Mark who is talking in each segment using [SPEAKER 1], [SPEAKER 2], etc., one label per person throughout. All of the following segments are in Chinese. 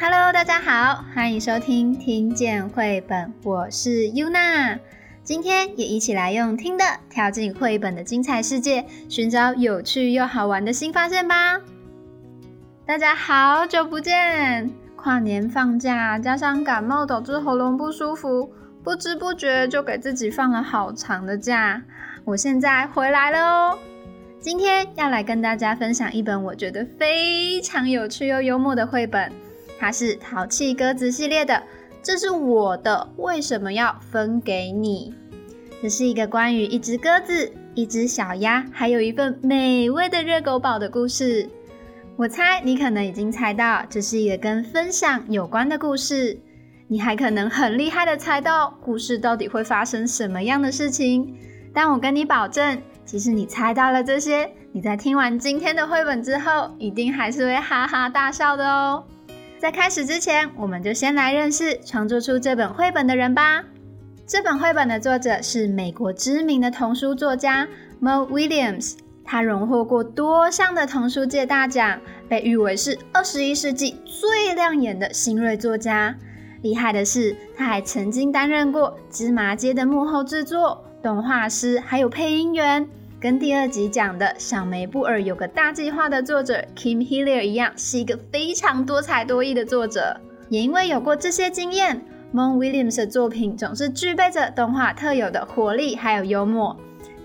[SPEAKER 1] Hello，大家好，欢迎收听听见绘本，我是 Yuna。今天也一起来用听的跳进绘本的精彩世界，寻找有趣又好玩的新发现吧。大家好久不见，跨年放假加上感冒导致喉咙不舒服，不知不觉就给自己放了好长的假。我现在回来了哦，今天要来跟大家分享一本我觉得非常有趣又幽默的绘本，它是淘气鸽子系列的。这是我的，为什么要分给你？这是一个关于一只鸽子、一只小鸭，还有一份美味的热狗堡的故事。我猜你可能已经猜到，这是一个跟分享有关的故事。你还可能很厉害的猜到故事到底会发生什么样的事情。但我跟你保证，即使你猜到了这些，你在听完今天的绘本之后，一定还是会哈哈大笑的哦。在开始之前，我们就先来认识创作出这本绘本的人吧。这本绘本的作者是美国知名的童书作家 Mo Williams，他荣获过多项的童书界大奖，被誉为是二十一世纪最亮眼的新锐作家。厉害的是，他还曾经担任过《芝麻街》的幕后制作、动画师，还有配音员。跟第二集讲的小梅布尔有个大计划的作者 Kim Hillier 一样，是一个非常多才多艺的作者。也因为有过这些经验，Mon Williams 的作品总是具备着动画特有的活力还有幽默。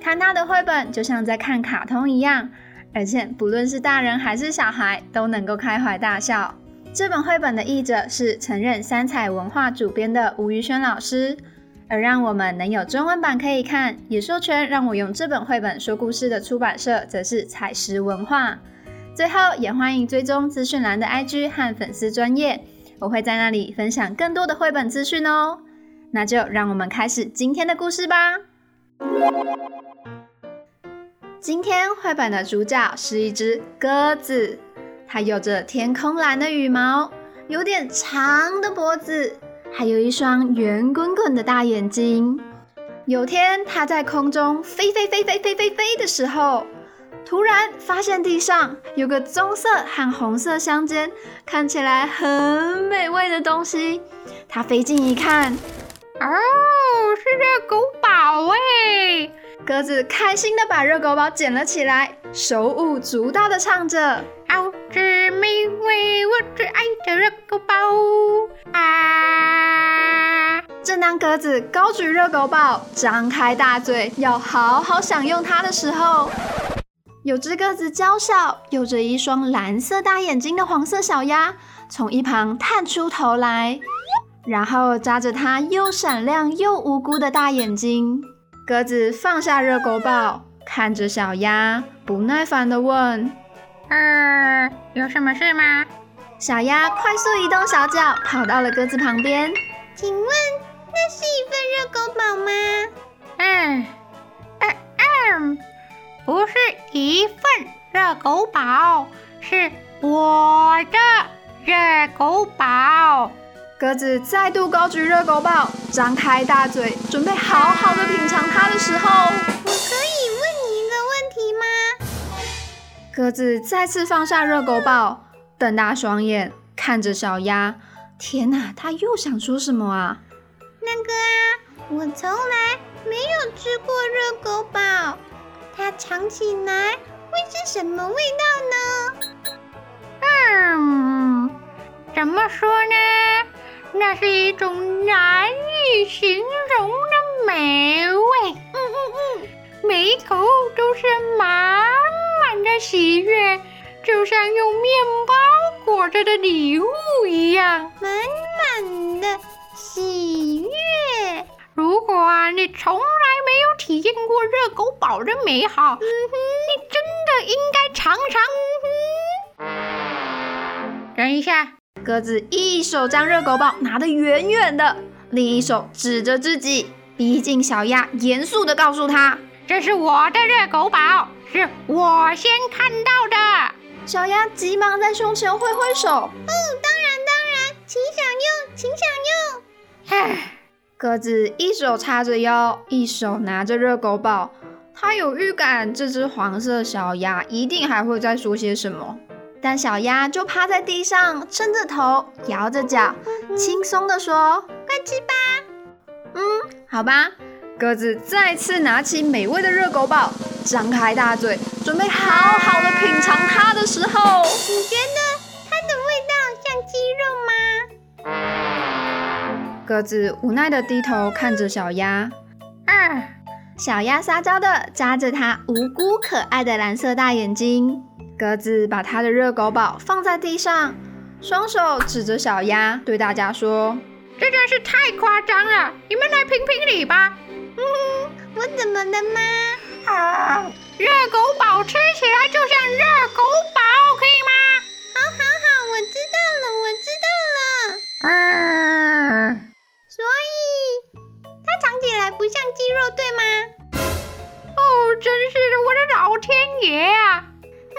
[SPEAKER 1] 看他的绘本就像在看卡通一样，而且不论是大人还是小孩都能够开怀大笑。这本绘本的译者是曾任三彩文化主编的吴宇轩老师。而让我们能有中文版可以看，也授权让我用这本绘本说故事的出版社则是彩石文化。最后，也欢迎追踪资讯栏的 IG 和粉丝专业，我会在那里分享更多的绘本资讯哦。那就让我们开始今天的故事吧。今天绘本的主角是一只鸽子，它有着天空蓝的羽毛，有点长的脖子。还有一双圆滚滚的大眼睛。有天，它在空中飞飞飞飞飞飞飞的时候，突然发现地上有个棕色和红色相间、看起来很美味的东西。它飞近一看，
[SPEAKER 2] 哦，是热狗堡哎！
[SPEAKER 1] 鸽子开心的把热狗堡捡了起来，手舞足蹈的唱着：
[SPEAKER 2] 好吃美味，我最爱的热狗堡
[SPEAKER 1] 鸽子高举热狗堡，张开大嘴要好好享用它的时候，有只个子娇小、有着一双蓝色大眼睛的黄色小鸭从一旁探出头来，然后眨着它又闪亮又无辜的大眼睛。鸽子放下热狗堡，看着小鸭，不耐烦地问：“
[SPEAKER 2] 呃，有什么事吗？”
[SPEAKER 1] 小鸭快速移动小脚，跑到了鸽子旁边，
[SPEAKER 3] 请问。那是一份热狗堡吗？
[SPEAKER 2] 嗯，嗯嗯，不是一份热狗堡，是我的热狗堡。
[SPEAKER 1] 鸽子再度高举热狗堡，张开大嘴，准备好好的品尝它的时候，我
[SPEAKER 3] 可以问你一个问题吗？
[SPEAKER 1] 鸽子再次放下热狗堡，瞪大双眼看着小鸭。天哪，它又想说什么啊？
[SPEAKER 3] 那个啊，我从来没有吃过热狗堡，它尝起来会是什么味道
[SPEAKER 2] 呢？嗯，怎么说呢？那是一种难以形容的美味。嗯嗯嗯，每一口都是满满的喜悦，就像用面包裹着的礼物一样，
[SPEAKER 3] 满满的。喜悦！
[SPEAKER 2] 如果啊，你从来没有体验过热狗堡的美好，嗯哼你真的应该尝尝。嗯哼等一下，
[SPEAKER 1] 鸽子一手将热狗堡拿得远远的，另一手指着自己，逼近小鸭，严肃地告诉他：“
[SPEAKER 2] 这是我的热狗堡，是我先看到的。”
[SPEAKER 1] 小鸭急忙在胸前挥挥手：“
[SPEAKER 3] 嗯，当然，当然，请享用，请享用。”
[SPEAKER 1] 唉，鸽子一手叉着腰，一手拿着热狗堡。它有预感，这只黄色小鸭一定还会再说些什么。但小鸭就趴在地上，撑着头，摇着脚，轻松地说：“
[SPEAKER 3] 快吃吧。”
[SPEAKER 1] 嗯，好吧。鸽子再次拿起美味的热狗堡，张开大嘴，准备好好的品尝它的时候，
[SPEAKER 3] 你觉得
[SPEAKER 1] 鸽子无奈的低头看着小鸭。
[SPEAKER 2] 啊！
[SPEAKER 1] 小鸭撒娇的眨着它无辜可爱的蓝色大眼睛。鸽子把它的热狗堡放在地上，双手指着小鸭，对大家说：“
[SPEAKER 2] 这真是太夸张了，你们来评评理吧。”
[SPEAKER 3] 嗯，我怎么了吗？
[SPEAKER 2] 啊，热狗堡吃起来就像热狗堡，可以吗？
[SPEAKER 3] 好，好，好，我知道了，我知道了。
[SPEAKER 2] 嗯，
[SPEAKER 3] 所以它尝起来不像肌肉，对吗？
[SPEAKER 2] 哦，真是我的老天爷啊！
[SPEAKER 3] 嗯，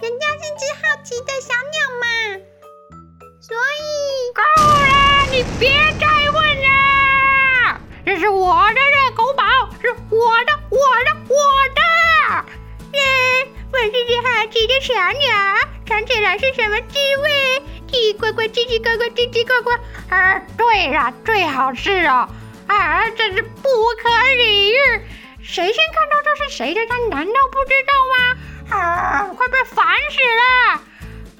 [SPEAKER 3] 人家是只好奇的小鸟嘛，所以
[SPEAKER 2] 够了，你别再问了，这是我的热狗堡，是我的，我的，我的。耶，问一只好奇的。小鸟尝起来是什么滋味？叽呱呱，叽叽呱呱，叽叽呱呱。啊，对了，最好是哦。啊，真是不可理喻！谁先看到这是谁的？他难道不知道吗？啊，快被烦死了！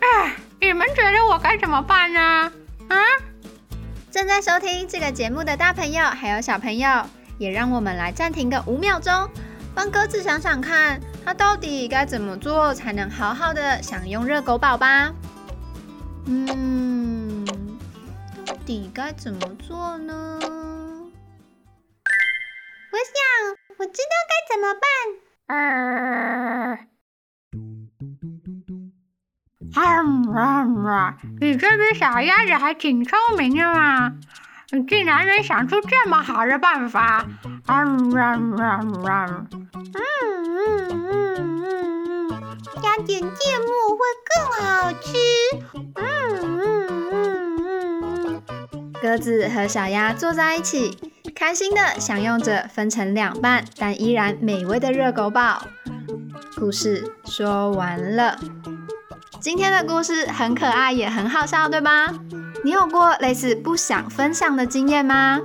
[SPEAKER 2] 哎，你们觉得我该怎么办呢？啊？
[SPEAKER 1] 正在收听这个节目的大朋友还有小朋友，也让我们来暂停个五秒钟，帮鸽子想想看。他到底该怎么做才能好好的享用热狗堡吧？嗯，到底该怎么做呢？
[SPEAKER 3] 我想我知道该怎么办。
[SPEAKER 2] 啊！啊！你这只小鸭子还挺聪明的嘛，你竟然能想出这么好的办法。啊！
[SPEAKER 3] 嗯嗯嗯嗯，加点芥末会更好吃。嗯嗯嗯
[SPEAKER 1] 嗯嗯，鸽子和小鸭坐在一起，开心的享用着分成两半但依然美味的热狗堡。故事说完了，今天的故事很可爱也很好笑，对吧？你有过类似不想分享的经验吗？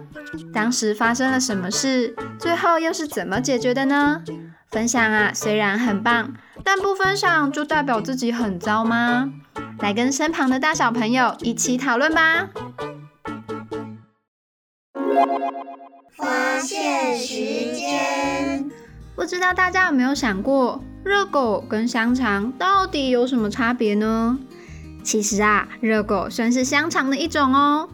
[SPEAKER 1] 当时发生了什么事？最后又是怎么解决的呢？分享啊，虽然很棒，但不分享就代表自己很糟吗？来跟身旁的大小朋友一起讨论吧。
[SPEAKER 3] 时间，
[SPEAKER 1] 不知道大家有没有想过，热狗跟香肠到底有什么差别呢？其实啊，热狗算是香肠的一种哦。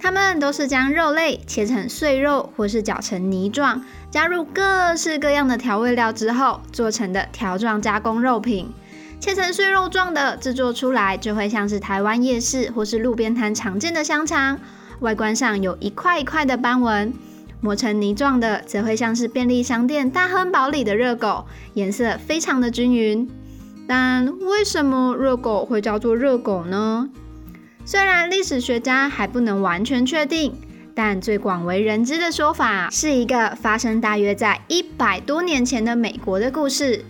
[SPEAKER 1] 它们都是将肉类切成碎肉，或是搅成泥状，加入各式各样的调味料之后做成的条状加工肉品。切成碎肉状的制作出来，就会像是台湾夜市或是路边摊常见的香肠，外观上有一块一块的斑纹；磨成泥状的，则会像是便利商店大亨堡里的热狗，颜色非常的均匀。但为什么热狗会叫做热狗呢？虽然历史学家还不能完全确定，但最广为人知的说法是一个发生大约在一百多年前的美国的故事。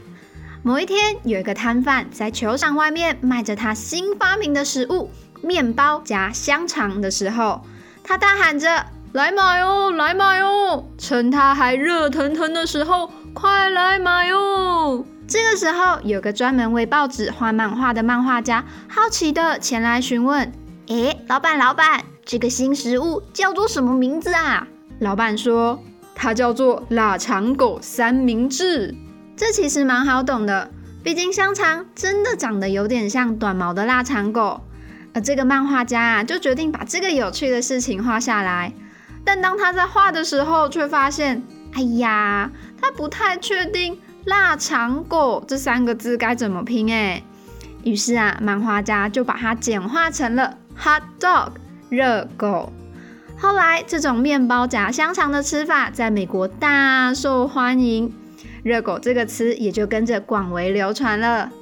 [SPEAKER 1] 某一天，有一个摊贩在球场外面卖着他新发明的食物——面包夹香肠的时候，他大喊着：“来买哦，来买哦！趁它还热腾腾的时候，快来买哦！”这个时候，有个专门为报纸画漫画的漫画家好奇的前来询问。哎，老板，老板，这个新食物叫做什么名字啊？老板说，它叫做腊肠狗三明治。这其实蛮好懂的，毕竟香肠真的长得有点像短毛的腊肠狗。而这个漫画家啊，就决定把这个有趣的事情画下来。但当他在画的时候，却发现，哎呀，他不太确定“腊肠狗”这三个字该怎么拼。哎，于是啊，漫画家就把它简化成了。Hot dog，热狗。后来，这种面包夹香肠的吃法在美国大受欢迎，热狗这个词也就跟着广为流传了。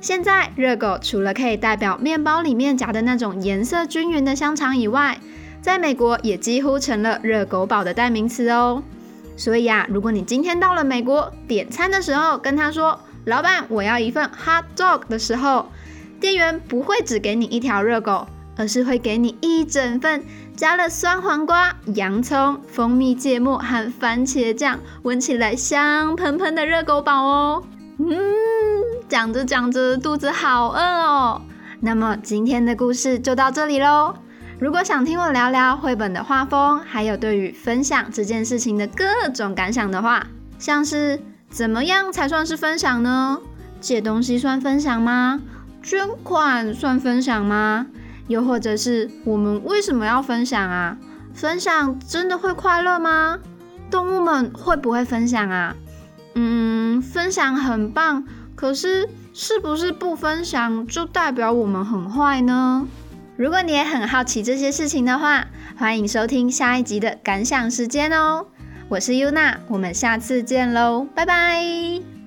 [SPEAKER 1] 现在，热狗除了可以代表面包里面夹的那种颜色均匀的香肠以外，在美国也几乎成了热狗堡的代名词哦。所以啊，如果你今天到了美国点餐的时候，跟他说：“老板，我要一份 hot dog” 的时候，店员不会只给你一条热狗，而是会给你一整份加了酸黄瓜、洋葱、蜂蜜芥末和番茄酱，闻起来香喷喷的热狗堡哦。嗯，讲着讲着肚子好饿哦。那么今天的故事就到这里喽。如果想听我聊聊绘本的画风，还有对于分享这件事情的各种感想的话，像是怎么样才算是分享呢？借东西算分享吗？捐款算分享吗？又或者是我们为什么要分享啊？分享真的会快乐吗？动物们会不会分享啊？嗯，分享很棒，可是是不是不分享就代表我们很坏呢？如果你也很好奇这些事情的话，欢迎收听下一集的感想时间哦。我是优娜，我们下次见喽，拜拜。